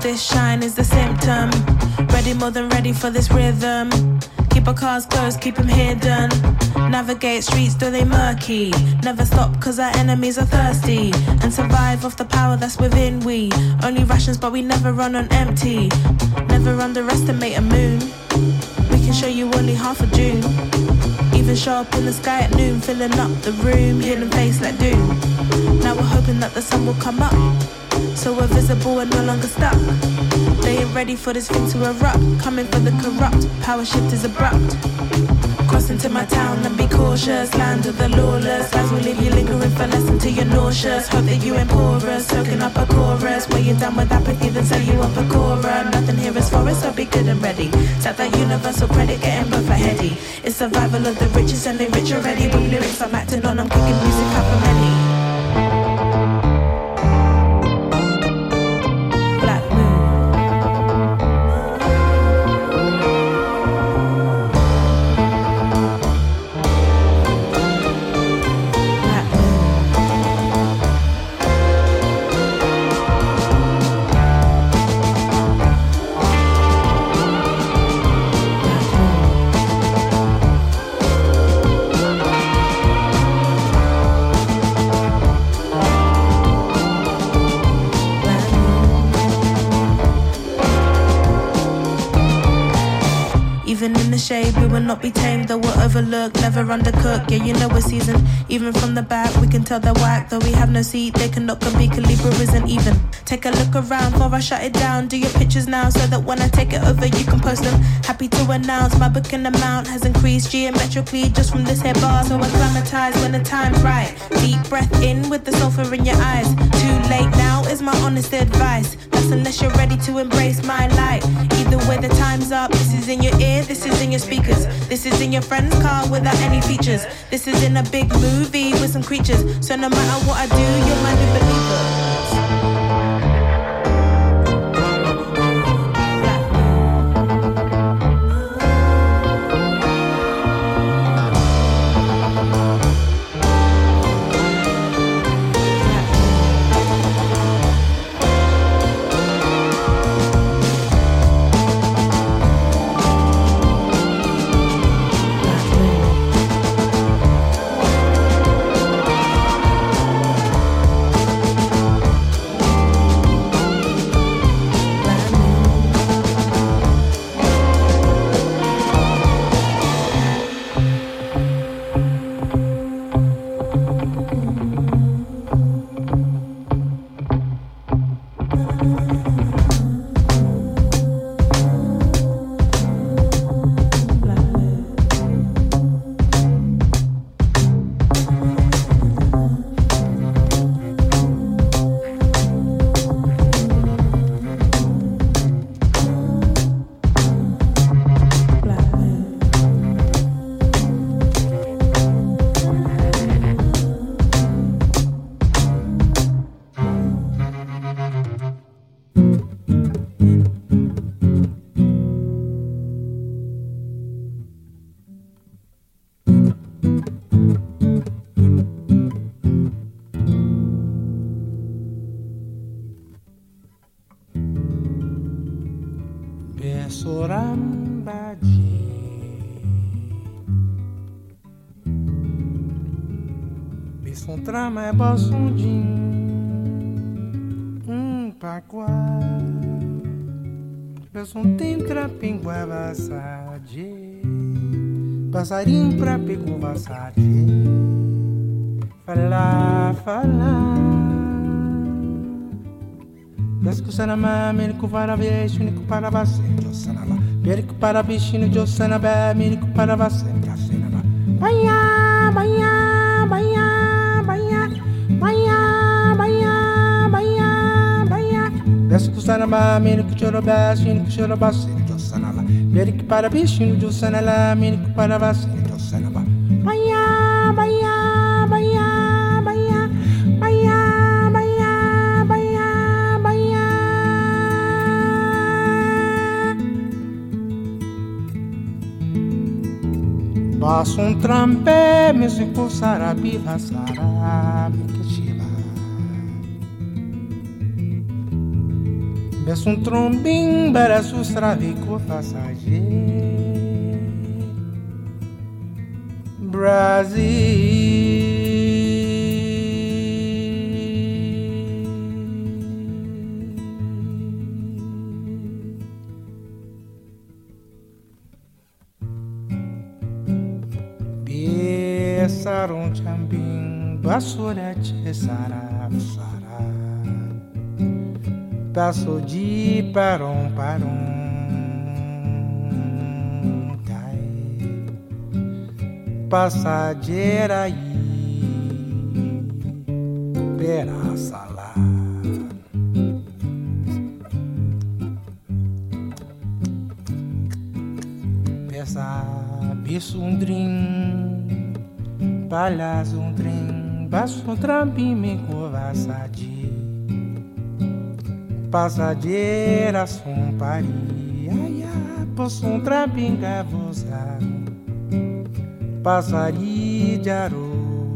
this shine is the symptom. Ready, more than ready for this rhythm. Keep our cars closed, keep them hidden. Navigate streets, though they murky. Never stop, cause our enemies are thirsty. And survive off the power that's within we. Only rations, but we never run on empty. Never underestimate a moon. We can show you only half a June. Even show up in the sky at noon, filling up the room. Hidden face like doom. Now we're hoping that the sun will come up So we're visible and no longer stuck. They ain't ready for this thing to erupt. Coming for the corrupt, power shift is abrupt. Cross into my town and be cautious. Land of the lawless. Lies will leave you lingering for less until you're nauseous. Hope that you ain't porous. Soaking up a chorus. When you're done with apathy, then say you up a Cora. Nothing here is for us, so be good and ready. Set that universal credit, getting both heady. It's survival of the richest and they rich already. With lyrics I'm acting on, I'm kicking music up for many. Will not be tamed, though we're overlooked, never undercooked. Yeah, you know we're seasoned. Even from the back, we can tell they're whack, though we have no seat. They cannot compete, Calibra isn't even. Take a look around before I shut it down. Do your pictures now so that when I take it over, you can post them. Happy to announce my booking amount has increased geometrically just from this here bar. So acclimatize when the time's right. Deep breath in with the sulfur in your eyes. Too late now is my honest advice. That's unless you're ready to embrace my light. Either way, the time's up. This is in your ear, this is in your speakers. This is in your friend's car without any features. This is in a big movie with some creatures. So no matter what I do, you're my new believer. trama é bossundinho, um pacuá. com a vassade, passarinho pra pico vassade. Fala, fala. Desco sanama, menico para bicho, menico para você, Jossanaba. Menico para bichinho, Jossanaba, menico para você, Jossanaba. Banhar! Desce sana sanama, mini que chorobá, chino que chorobá, sino sana la. Meri que para bichinho sana la, mini que para vacino que sanaba. Manhã, manhã, manhã, manhã, manhã, manhã, manhã, manhã. Passo um trampé, me se sarabia, sarabia. Es un trombin para sus travico passager. Brasil. Sarum chambim, basura chesara. Passo de parom parom Passageira aí. Pera sala Pesa bisundrim Palhas um trem Basso um trampim me conversadi Passageira somparia, ia, possontra trapinga voza, passari de arou,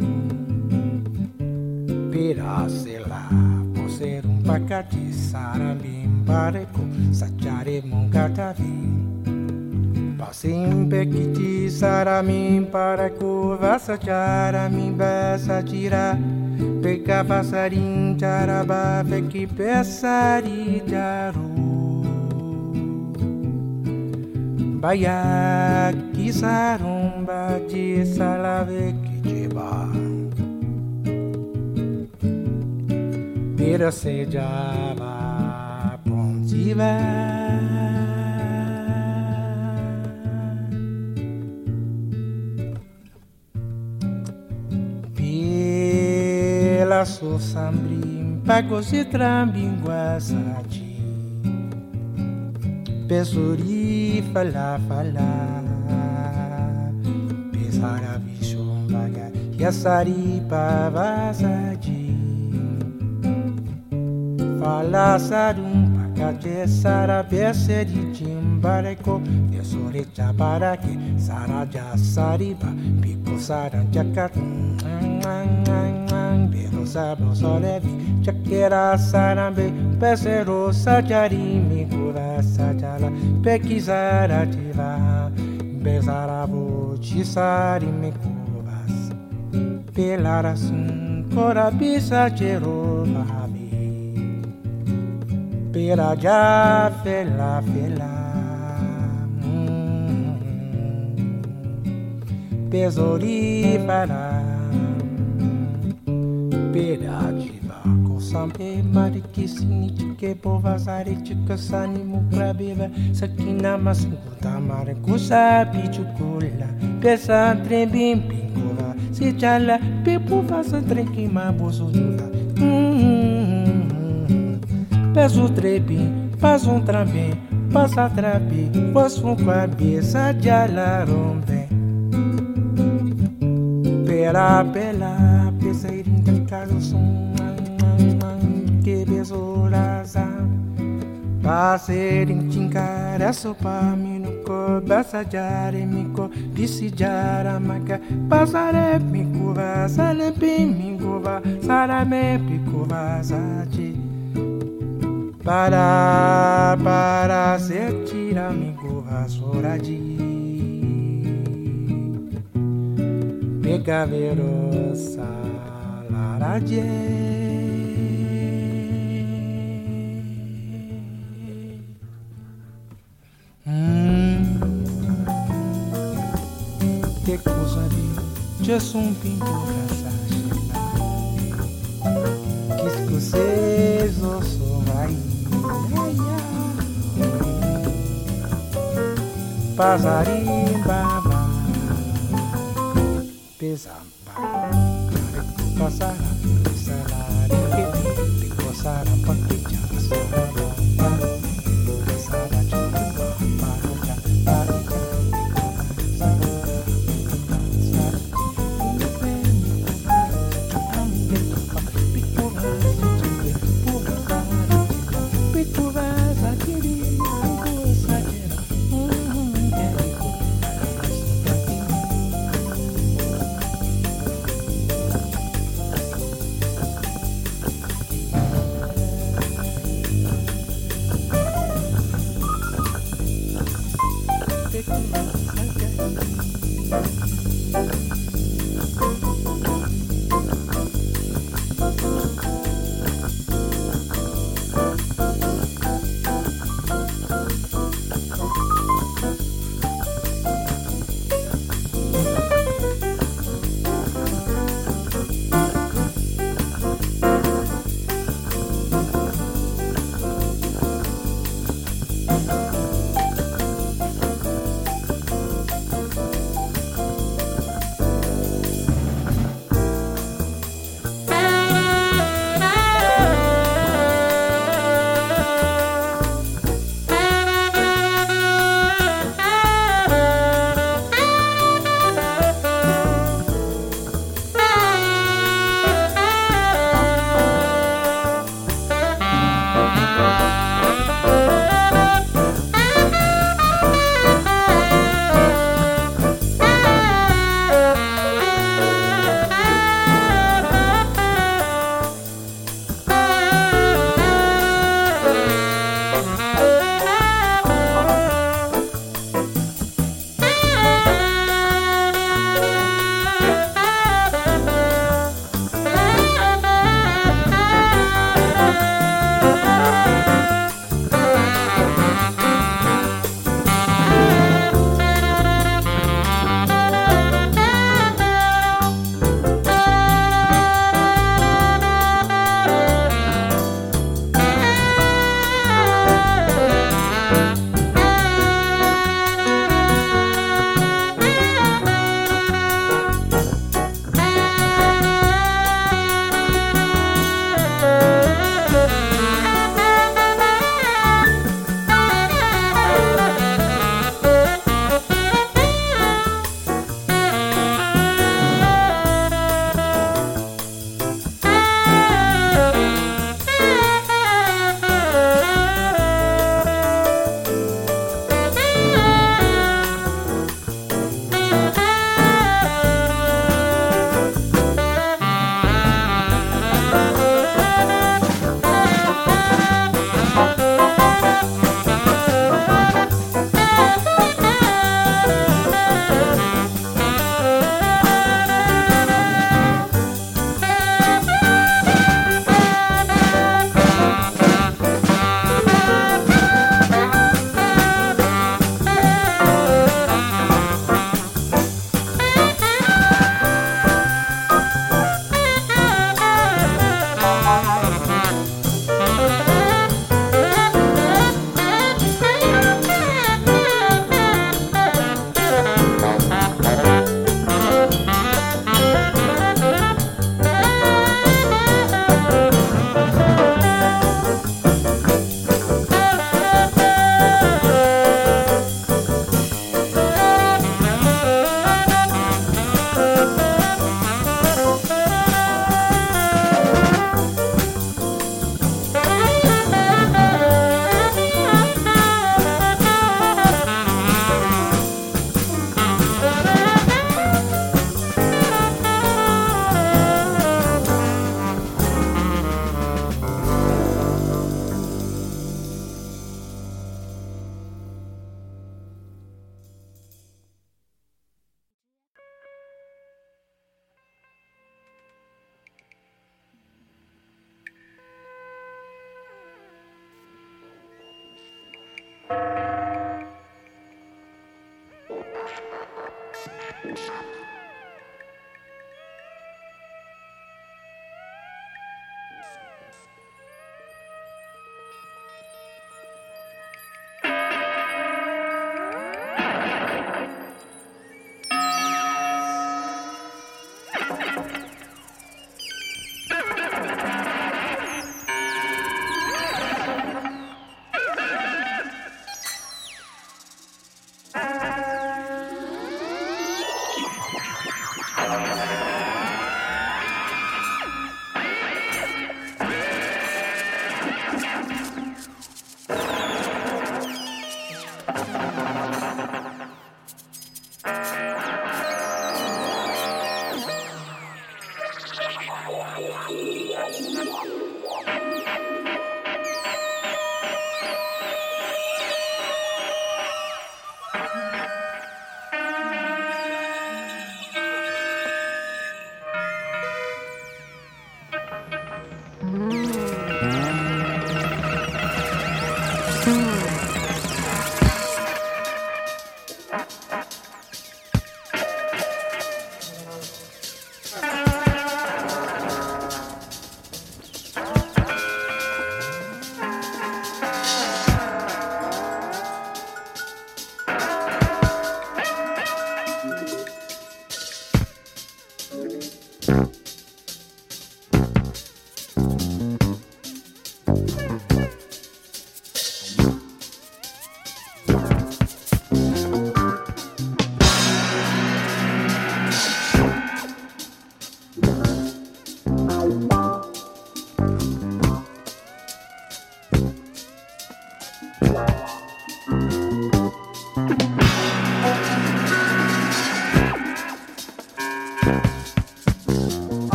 piracela, por ser um pacati saramim pareco, sachare, moncatavim. Sempre que te saramim, pareco, vassa, charamim, bessa, tirar peca passarim, tarabá, que peçari, tarô. Baia, que sarumba, de salave, que jeba. Sejava, pontiva. lazo zambrin pakositran binguazati pesori falafala pesara bishombaga yasari pavasati falasarum pakate sara beseri jimbareko pesore que sara jasariba pico sara jacatun sarambe, leve, já solevi, chakera sarambe, pesero sajari, mi cura sajala, pequisara tiva, besarabo, chisari, mi cubas, pelarasun, corabisa, jerova, pera já fela fela. Hum, hum, hum. Mm pesori para cooperativa Consambe mariki sinichike povazarichika sanimu prabiva Sakina masinkuta sabe pichukula. Pesa trebim pinkova Sichala pipu vasa treki mabusu duda mm-hmm. Peso trebim, faz um trambim Passa trapi, posso um a cabeça de alarombe Pela, pela, pesa irinha Carlos que besouraza Passerin tinkara sopa minuko basajare miko pisijara maka pasare mikuva sale pimikuva sarame pikuva sachi para para ser tira mikuva soraji Pega verosa radzie. Mm. É. Hum. Te cosari, c'è un pinto casascina, che scuseso sovrai, passarim baba, pesampa. Kosa, sarang, di kosa, sarang,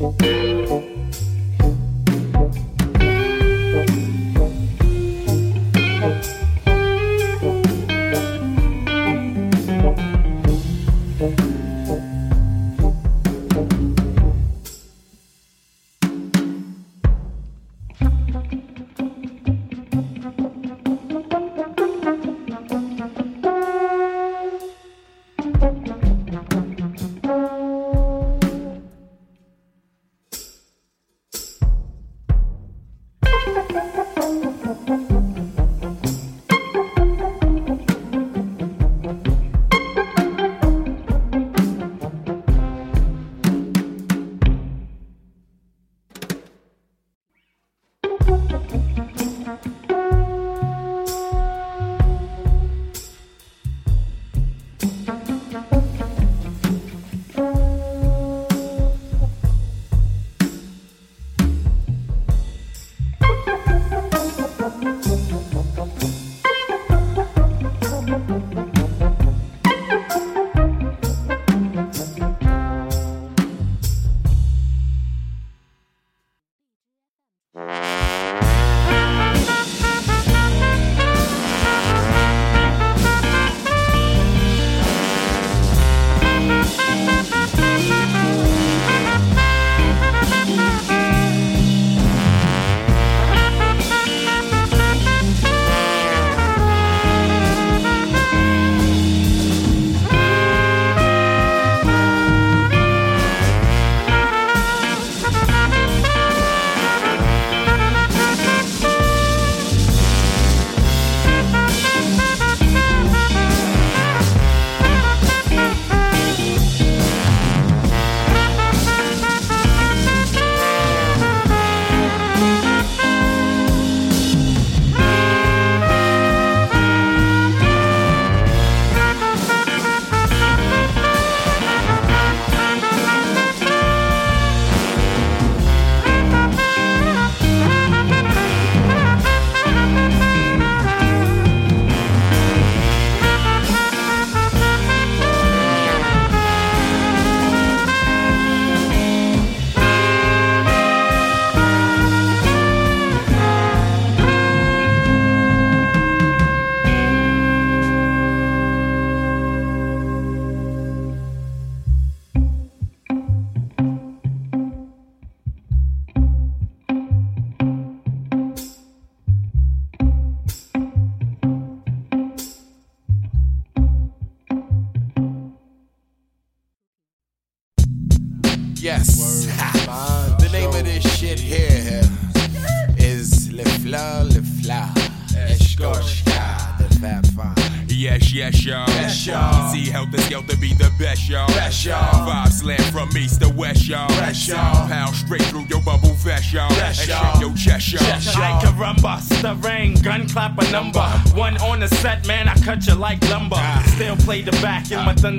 Música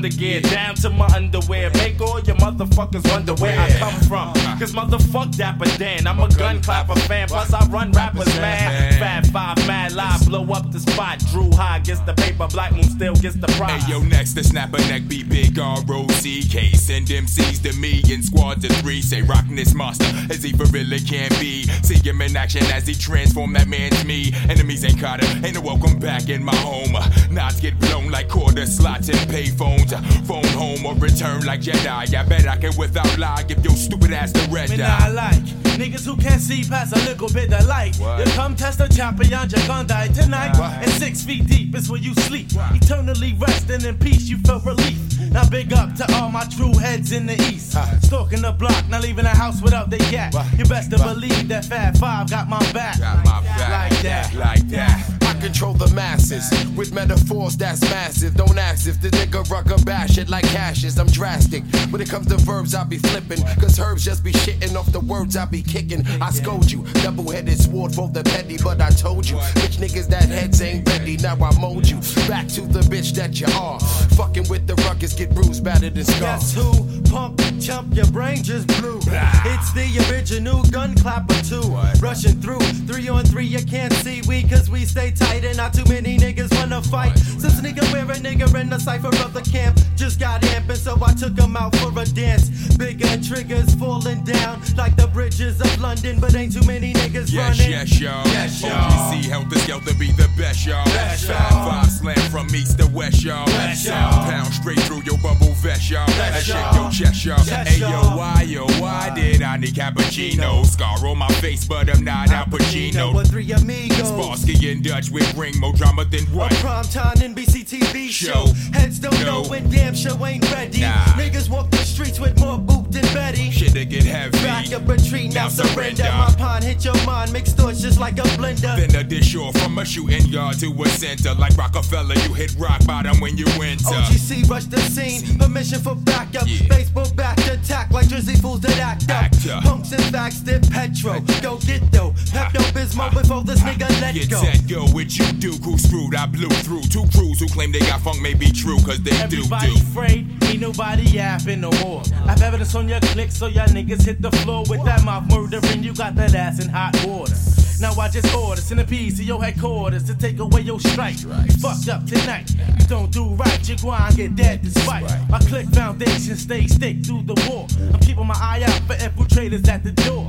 thunder gear, down to my underwear. Make all your motherfuckers wonder where I come from. Cause motherfuck Dapper Dan, I'm a gun clapper fan. Plus I run rappers, man. Fab five, mad live, blow up the spot. Drew high gets the Black Moon still gets the prize. Hey yo, next to snap a neck, be big R-O-C-K. Send MCs to me in squads of three. Say rockin' this monster as he for really can be. See him in action as he transform that man's me. Enemies ain't caught him, ain't no welcome back in my home. Knots get blown like quarter slots and pay phones. Uh, Phone home or return like Jedi. I bet I can without lie give your stupid ass the red eye. not like niggas who can't see past a little bit of light. What? You come test the champion, you're gonna die tonight. And six feet deep is where you sleep. Eternally resting in peace, you felt relief. Now big up to all my true heads in the east. Stalking the block, not leaving the house without the yak. You best to believe that Fab Five got my back. Got my back. Like that. Like that. Control the masses with metaphors that's massive. Don't ask if the nigga rucker bash it like cashes. I'm drastic. When it comes to verbs, I be flipping. Cause herbs just be shitting off the words I be kicking. I scold you. Double headed sword for the petty, but I told you. Bitch niggas that heads ain't ready. Now I mold you. Back to the bitch that you are. Fucking with the ruckus, get bruised, battered, and scarred. Guess who? Pump, chump, your brain just blew. It's the original gun clapper too. Rushing through, three on three, you can't see we cause we stay tight and not too many niggas wanna fight. Since nigga wear a nigga in the cipher of the camp, just got amping, so I took him out for a dance. Bigger triggers falling down like the bridges of London, but ain't too many niggas Yes, running. yes, y'all. Yes, y'all. OGC help the skelter be the best, y'all. Best, Five, y'all. five slam from east to west, y'all. Best, y'all. pound straight through your bubble vest, y'all. Best, And shake y'all. your chest, y'all. Hey, yo, why, yo, why did I need cappuccino? Scar on my face, but I'm not Al Pacino. With three amigos. Sparsky and Dutch with ring more drama than A what? primetime NBC TV show. Show. Heads don't know No. when damn show ain't ready. Nah. Niggas walk the streets with more boot than Betty. Shit to get heavy. Back up retreat, now, Now surrender. surrender. My pond hit your mind, mixed thoughts just like a blender. Then a dish or from a shooting yard to a center. Like Rockefeller, you hit rock bottom when you enter. OGC rush the scene, permission for backup. Yeah. Baseball back attack like Drizzy fools that act up. Actor. Punks and facts dip petro. Go get though. Pepto Bismol before this nigga let Get go. set, go, what you do, crew screwed, I blew through two crews who claim they got funk may be true, cause they Everybody do do. afraid, ain't nobody yapping no more. I've evidence on your click, so y'all niggas hit the floor with that mouth murdering. You got that ass in hot water. Now I just order centipedes to your headquarters to take away your strike. You fucked up tonight. You don't do right, you go and get dead despite. My click foundation stays thick through the war. I'm keeping my eye out for infiltrators at the door.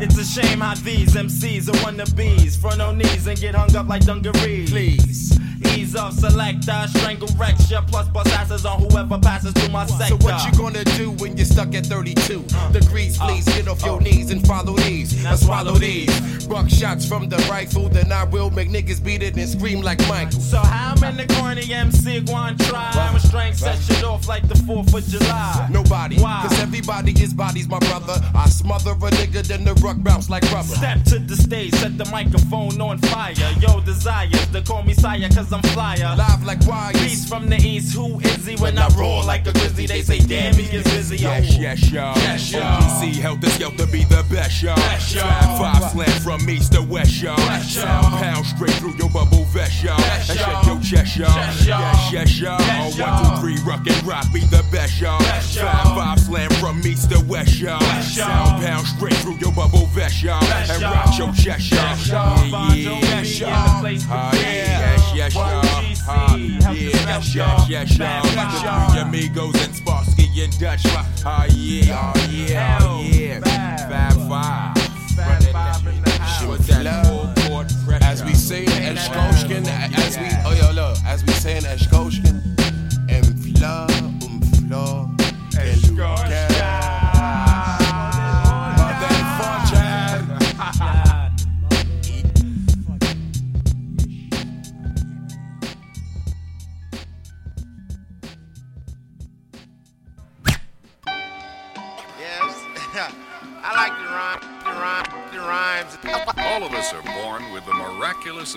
It's a shame how these MCs are wannabes. Front on knees and get hung up like dungarees. Please. Ease off, selector, strangle recture, plus bust asses on whoever passes through my sector. So what you gonna do when you're stuck at 32 degrees? Uh, please get off your uh. knees and follow these. And swallow these. Buck shots from the rifle, then I will make niggas beat it and scream like Michael. So how many corny MC going try? I'm a strength set shit off like the 4th of July. Nobody, Why? cause everybody is bodies, my brother. I smother a nigga, then the ruck bounce like rubber. Step to the stage, set the microphone on fire. Yo, desires to call me sire, cause I'm flyer. Live like wires. Beast from the east, who is he? When I roar like a grizzly, they say, damn, he is busy. Yes, yes, y'all. Yes, y'all. OGC Heltah Skeltah be the best, y'all. Best, y'all. Five, five slam from east to west, y'all. Best, y'all. Pound straight through your bubble vest, y'all. Best, And y'all. shake your chest, y'all. Yes. Yes, yes, y'all. Yes, y'all. two, rock and rock be the best, y'all. Best, y'all. Five, five slam from east to west, y'all. Best, y'all. Sound pound straight through your bubble vest, y'all. Best, And rock your chest, y'all. Best, y'all. Yeah, yeah. Yes, y'all. the place to Ah, be. yes, yes, y'all. Help Yeah, us yes, yes, y'all. yes, y'all. Bad The y'all. three amigos and Sparsky and Dutch. Ah, yeah, oh, yeah, oh, yeah. Fab five. Fab five in the house. With that full court pressure. As we say in Eshkoshkin, as we, oh yo, look, as we say in Eshkoshkin,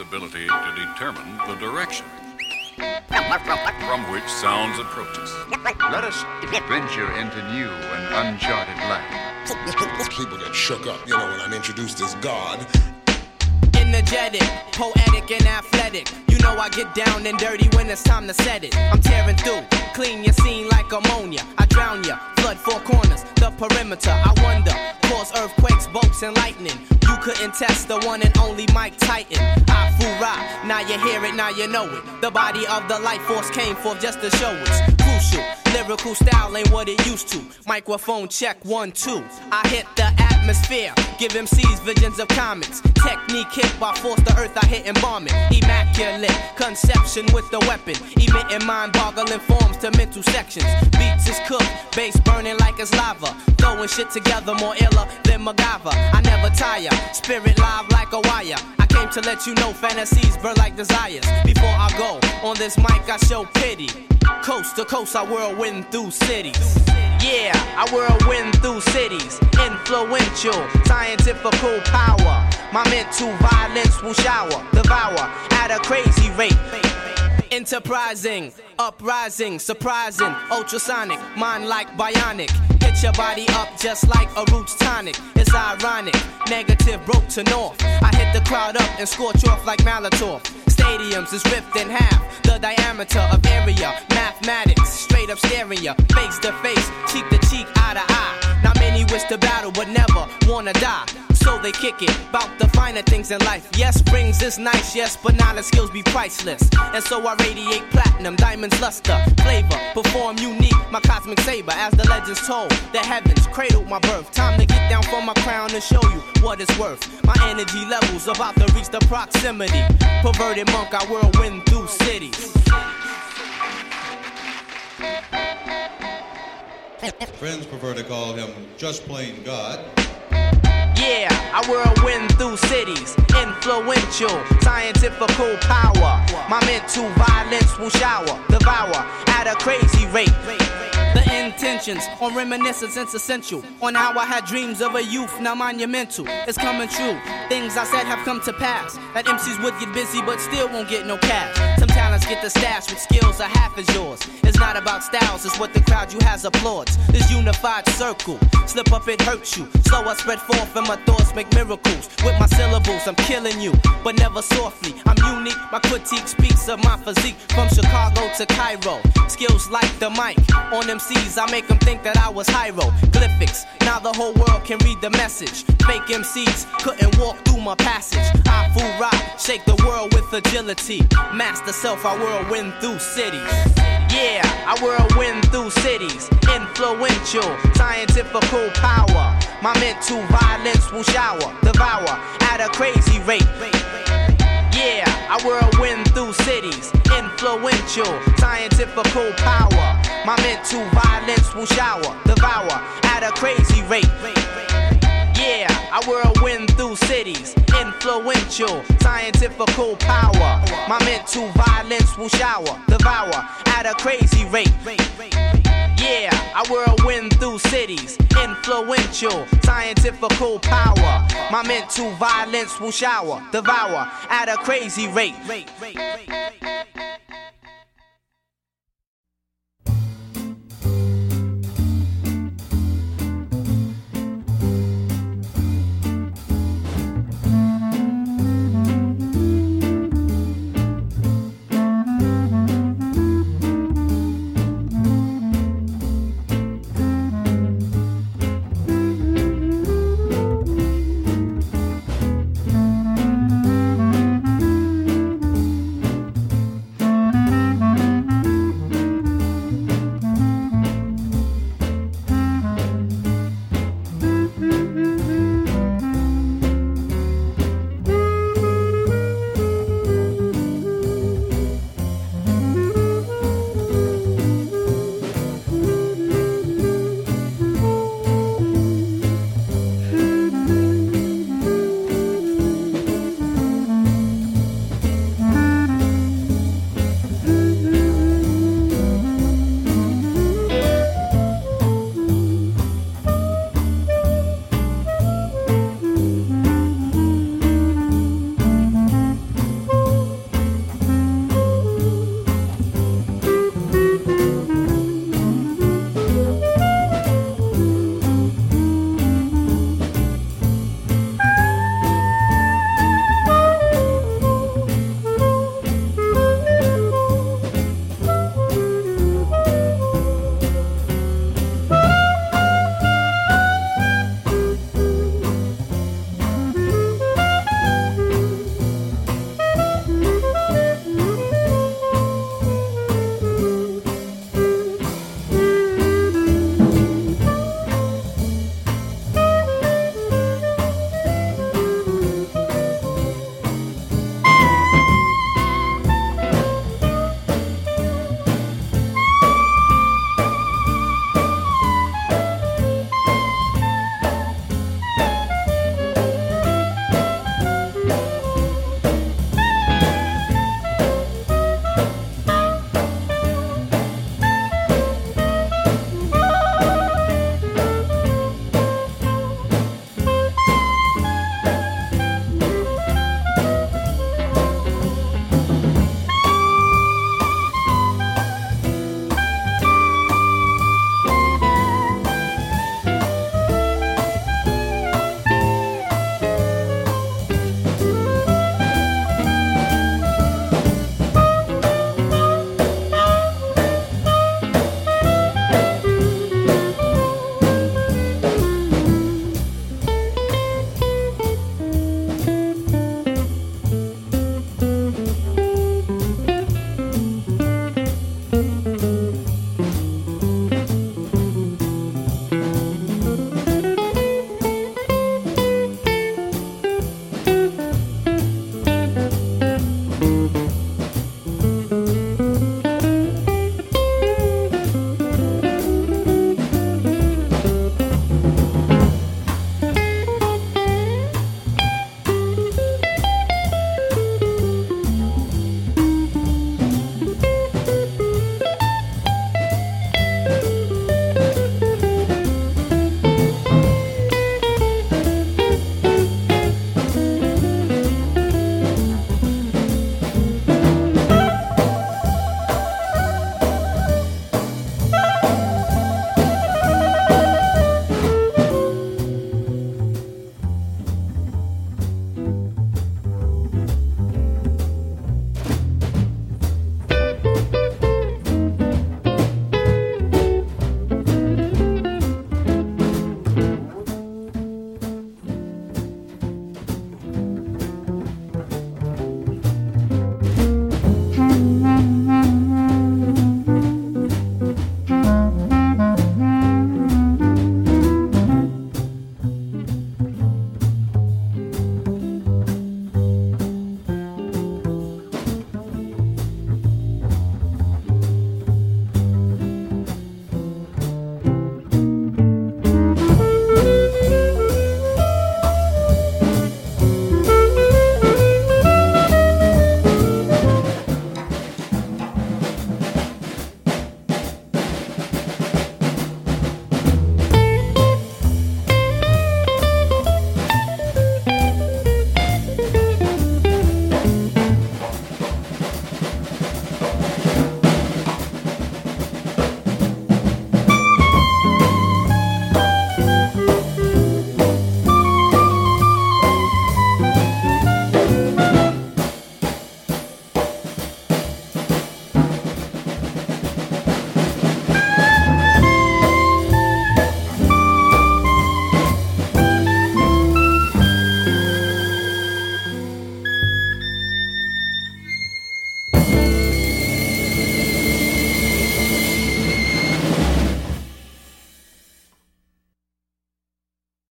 ability to determine the direction from which sounds approach us. Let us venture into new and uncharted land. People get shook up, you know, when I'm introduced as God. Energetic, poetic, and athletic. You know I get down and dirty when it's time to set it. I'm tearing through, clean your scene like ammonia. I drown ya, flood four corners, the perimeter. I wonder, cause earthquakes, bolts, and lightning. You couldn't test the one and only Mike Titan. I fool now you hear it, now you know it. The body of the life force came forth just to show it's crucial. Lyrical style ain't what it used to. Microphone check one, two. I hit the atmosphere, give MCs visions of comets. Technique hit by force the earth, I hit and bomb it. Immaculate conception with the weapon, emitting mind boggling forms to mental sections. Beats is cooked, bass burning like it's lava. Throwing shit together more iller than MacGyver. I never tire, spirit live like a wire. I came to let you know fantasies burn like desires. Before I go on this mic, I show pity. Coast to coast, I whirlwind through cities. Yeah, I whirlwind through cities. Influential, scientifical power. My mental violence will shower, devour at a crazy rate. Enterprising, uprising, surprising, ultrasonic, mind like bionic. Hit your body up just like a roots tonic. It's ironic, negative broke to north. I hit the crowd up and scorch off like Molotov. Stadiums is ripped in half, the diameter of area. Mathematics, straight up stereo, face to face, cheek to cheek, eye to eye. Not many wish to battle, but never wanna die so they kick it. About the finer things in life. Yes, rings is nice, yes, but knowledge skills be priceless. And so I radiate platinum, diamonds luster, flavor, perform unique, my cosmic saber. As the legends told, the heavens cradled my birth. Time to get down from my crown and show you what it's worth. My energy levels about to reach the proximity. Perverted monk, I whirlwind through cities. Friends prefer to call him just plain God. Yeah, I whirlwind through cities. Influential, scientifical power. My mental violence will shower, devour at a crazy rate. The intentions on reminiscence is essential. On how I had dreams of a youth, now monumental. It's coming true. Things I said have come to pass. That MCs would get busy, but still won't get no cash. Some talents get the stash with skills are half as yours. It's not about styles, it's what the crowd you has applauds. This unified circle, slip up, it hurts you. Slow I spread forth, and my thoughts make miracles. With my syllables, I'm killing you, but never softly. I'm unique, my critique speaks of my physique. From Chicago to Cairo, skills like the mic on MCs, I make them think that I was hieroglyphics. Now the whole world can read the message. Fake MCs couldn't walk through my passage. I fool rock, shake the world with agility. Master self, I whirlwind through cities. Yeah, I whirlwind through cities. Influential, scientifical power. My mental violence will shower, devour at a crazy rate. Yeah, I whirlwind through cities. Influential, scientifical power. My mental violence will shower, devour at a crazy rate. Yeah, I whirlwind through cities. Influential, scientifical power. My mental violence will shower, devour at a crazy rate. Yeah, I whirlwind through cities. Influential, scientifical power. My mental violence will shower, devour at a crazy rate.